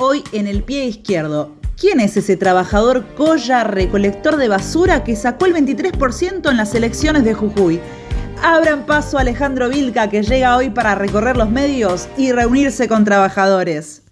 Hoy en el pie izquierdo, ¿quién es ese trabajador colla recolector de basura que sacó el 23% en las elecciones de Jujuy? Abran paso a Alejandro Vilca que llega hoy para recorrer los medios y reunirse con trabajadores.